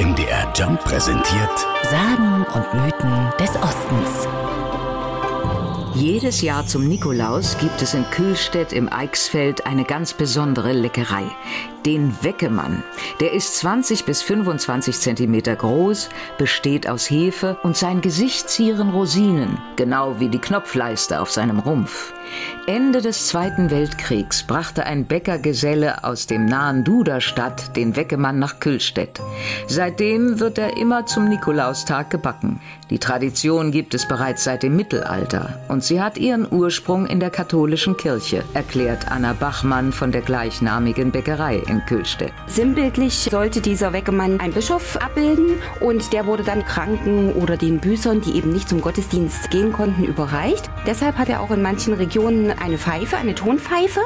MDR Jump präsentiert Sagen und Mythen des Ostens. Jedes Jahr zum Nikolaus gibt es in Kühlstedt im Eichsfeld eine ganz besondere Leckerei. Den Weckemann. Der ist 20 bis 25 Zentimeter groß, besteht aus Hefe und sein Gesicht zieren Rosinen, genau wie die Knopfleiste auf seinem Rumpf. Ende des Zweiten Weltkriegs brachte ein Bäckergeselle aus dem nahen Duderstadt den Weckemann nach Kühlstedt. Seitdem wird er immer zum Nikolaustag gebacken. Die Tradition gibt es bereits seit dem Mittelalter und sie hat ihren Ursprung in der katholischen Kirche, erklärt Anna Bachmann von der gleichnamigen Bäckerei in Kühlstedt. Sinnbildlich sollte dieser Weckemann ein Bischof abbilden und der wurde dann Kranken oder den Büßern, die eben nicht zum Gottesdienst gehen konnten, überreicht. Deshalb hat er auch in manchen Regionen eine Pfeife, eine Tonpfeife.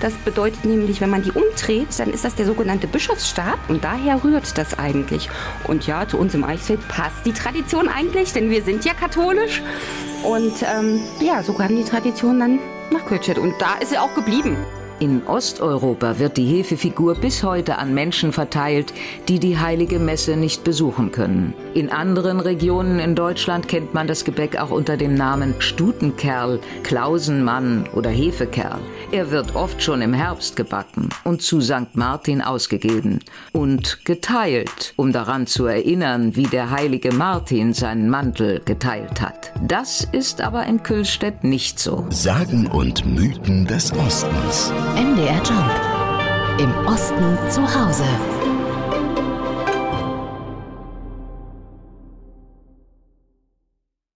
Das bedeutet nämlich, wenn man die umdreht, dann ist das der sogenannte Bischofsstab und daher rührt das eigentlich. Und ja, zu uns im Eichsfeld passt die Tradition eigentlich, denn wir sind ja katholisch. Und ähm, ja, so kam die Tradition dann nach Kölstedt und da ist sie auch geblieben. In Osteuropa wird die Hefefigur bis heute an Menschen verteilt, die die heilige Messe nicht besuchen können. In anderen Regionen in Deutschland kennt man das Gebäck auch unter dem Namen Stutenkerl, Klausenmann oder Hefekerl. Er wird oft schon im Herbst gebacken und zu St. Martin ausgegeben und geteilt, um daran zu erinnern, wie der heilige Martin seinen Mantel geteilt hat. Das ist aber in Kühlstedt nicht so. Sagen und Mythen des Ostens. MDR Jump. Im Osten zu Hause.